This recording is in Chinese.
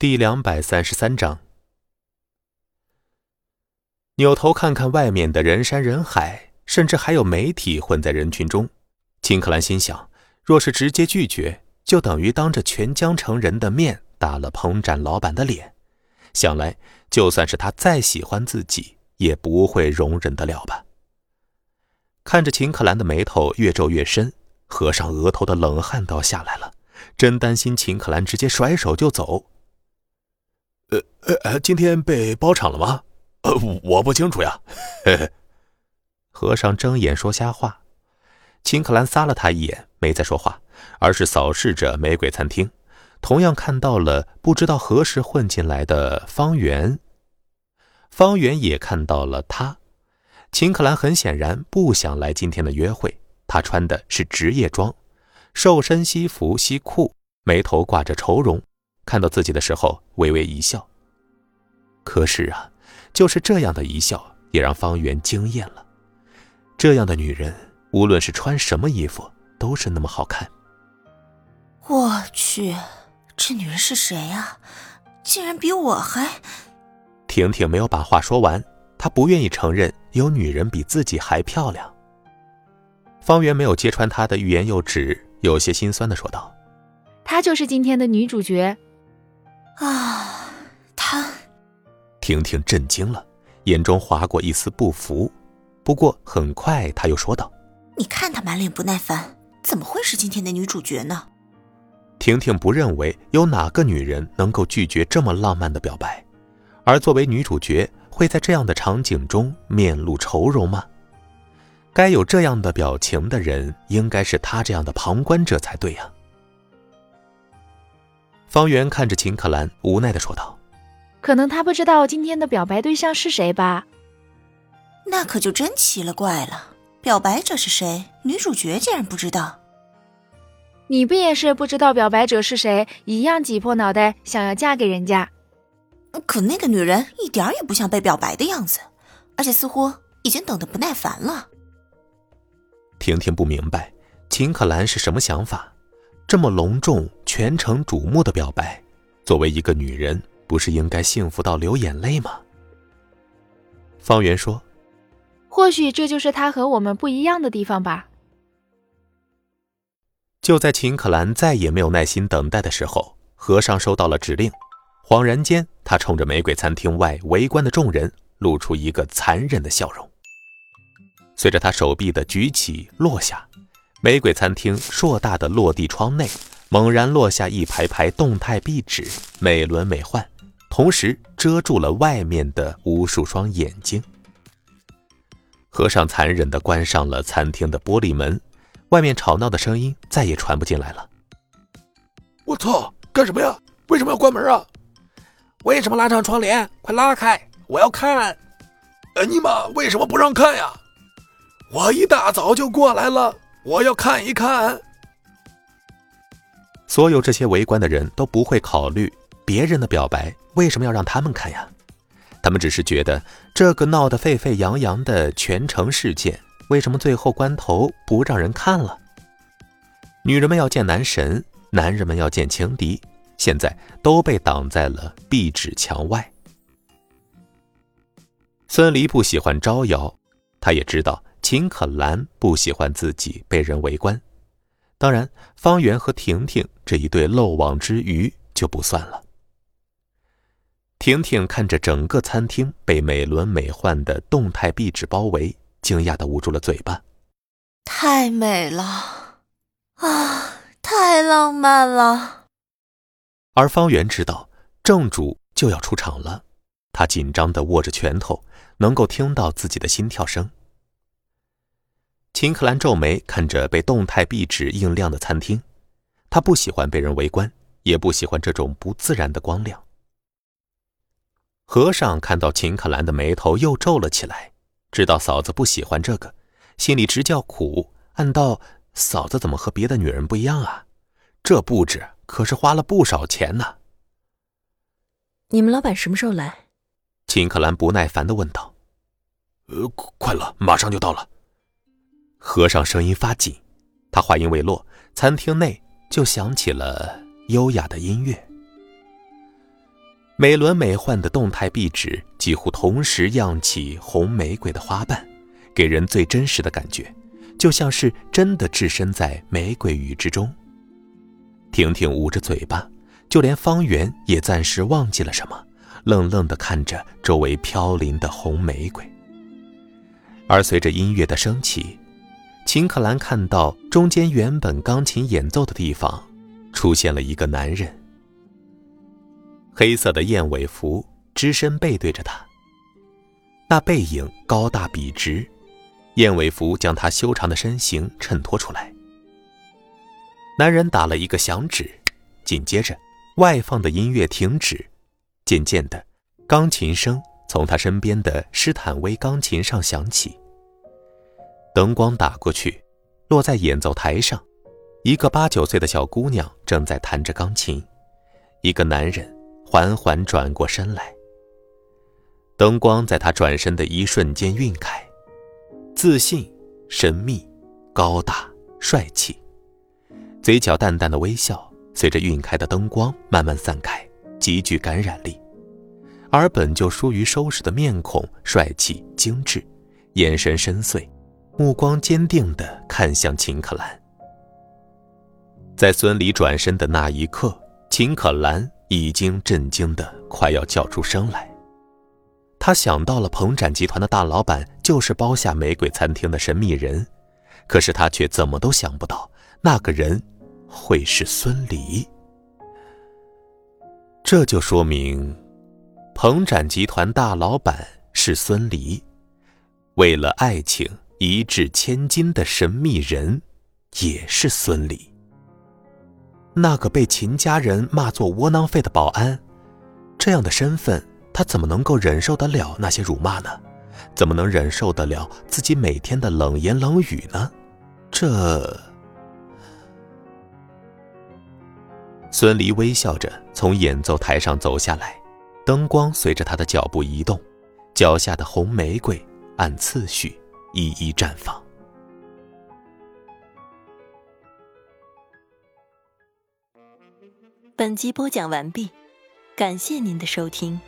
第两百三十三章。扭头看看外面的人山人海，甚至还有媒体混在人群中。秦克兰心想：若是直接拒绝，就等于当着全江城人的面打了彭展老板的脸。想来，就算是他再喜欢自己，也不会容忍得了吧。看着秦克兰的眉头越皱越深，和尚额头的冷汗都要下来了，真担心秦克兰直接甩手就走。呃呃，今天被包场了吗？呃，我不清楚呀。嘿嘿。和尚睁眼说瞎话。秦克兰撒了他一眼，没再说话，而是扫视着玫瑰餐厅，同样看到了不知道何时混进来的方圆。方圆也看到了他。秦克兰很显然不想来今天的约会，他穿的是职业装，瘦身西服西裤，眉头挂着愁容。看到自己的时候，微微一笑。可是啊，就是这样的一笑，也让方圆惊艳了。这样的女人，无论是穿什么衣服，都是那么好看。我去，这女人是谁呀？竟然比我还……婷婷没有把话说完，她不愿意承认有女人比自己还漂亮。方圆没有揭穿她的欲言又止，有些心酸的说道：“她就是今天的女主角。”啊，他！婷婷震惊了，眼中划过一丝不服。不过很快，她又说道：“你看她满脸不耐烦，怎么会是今天的女主角呢？”婷婷不认为有哪个女人能够拒绝这么浪漫的表白，而作为女主角，会在这样的场景中面露愁容吗？该有这样的表情的人，应该是她这样的旁观者才对呀。方圆看着秦可兰，无奈的说道：“可能他不知道今天的表白对象是谁吧？那可就真奇了怪了，表白者是谁？女主角竟然不知道？你不也是不知道表白者是谁，一样挤破脑袋想要嫁给人家？可那个女人一点也不像被表白的样子，而且似乎已经等得不耐烦了。”婷婷不明白秦可兰是什么想法。这么隆重、全城瞩目的表白，作为一个女人，不是应该幸福到流眼泪吗？方圆说：“或许这就是他和我们不一样的地方吧。”就在秦可兰再也没有耐心等待的时候，和尚收到了指令。恍然间，他冲着玫瑰餐厅外围观的众人露出一个残忍的笑容。随着他手臂的举起落下。玫瑰餐厅硕大的落地窗内，猛然落下一排排动态壁纸，美轮美奂，同时遮住了外面的无数双眼睛。和尚残忍地关上了餐厅的玻璃门，外面吵闹的声音再也传不进来了。我操！干什么呀？为什么要关门啊？为什么拉上窗帘？快拉开！我要看！哎尼玛，为什么不让看呀？我一大早就过来了。我要看一看。所有这些围观的人都不会考虑别人的表白为什么要让他们看呀？他们只是觉得这个闹得沸沸扬扬的全城事件，为什么最后关头不让人看了？女人们要见男神，男人们要见情敌，现在都被挡在了壁纸墙外。孙离不喜欢招摇，他也知道。秦可兰不喜欢自己被人围观，当然，方圆和婷婷这一对漏网之鱼就不算了。婷婷看着整个餐厅被美轮美奂的动态壁纸包围，惊讶的捂住了嘴巴。太美了，啊，太浪漫了。而方圆知道正主就要出场了，他紧张的握着拳头，能够听到自己的心跳声。秦克兰皱眉看着被动态壁纸映亮的餐厅，他不喜欢被人围观，也不喜欢这种不自然的光亮。和尚看到秦克兰的眉头又皱了起来，知道嫂子不喜欢这个，心里直叫苦，暗道：嫂子怎么和别的女人不一样啊？这布置可是花了不少钱呢。你们老板什么时候来？秦克兰不耐烦的问道。呃，快了，马上就到了。和尚声音发紧，他话音未落，餐厅内就响起了优雅的音乐。美轮美奂的动态壁纸几乎同时漾起红玫瑰的花瓣，给人最真实的感觉，就像是真的置身在玫瑰雨之中。婷婷捂着嘴巴，就连方圆也暂时忘记了什么，愣愣地看着周围飘零的红玫瑰。而随着音乐的升起，秦可兰看到中间原本钢琴演奏的地方，出现了一个男人。黑色的燕尾服，只身背对着他。那背影高大笔直，燕尾服将他修长的身形衬托出来。男人打了一个响指，紧接着，外放的音乐停止，渐渐的，钢琴声从他身边的施坦威钢琴上响起。灯光打过去，落在演奏台上，一个八九岁的小姑娘正在弹着钢琴，一个男人。缓缓转过身来，灯光在他转身的一瞬间晕开，自信、神秘、高大、帅气，嘴角淡淡的微笑随着晕开的灯光慢慢散开，极具感染力。而本就疏于收拾的面孔，帅气精致，眼神深邃，目光坚定地看向秦可兰。在孙离转身的那一刻，秦可兰。已经震惊的快要叫出声来。他想到了鹏展集团的大老板就是包下玫瑰餐厅的神秘人，可是他却怎么都想不到那个人会是孙离。这就说明，鹏展集团大老板是孙离，为了爱情一掷千金的神秘人也是孙离。那个被秦家人骂作窝囊废的保安，这样的身份，他怎么能够忍受得了那些辱骂呢？怎么能忍受得了自己每天的冷言冷语呢？这……孙离微笑着从演奏台上走下来，灯光随着他的脚步移动，脚下的红玫瑰按次序一一绽放。本集播讲完毕，感谢您的收听。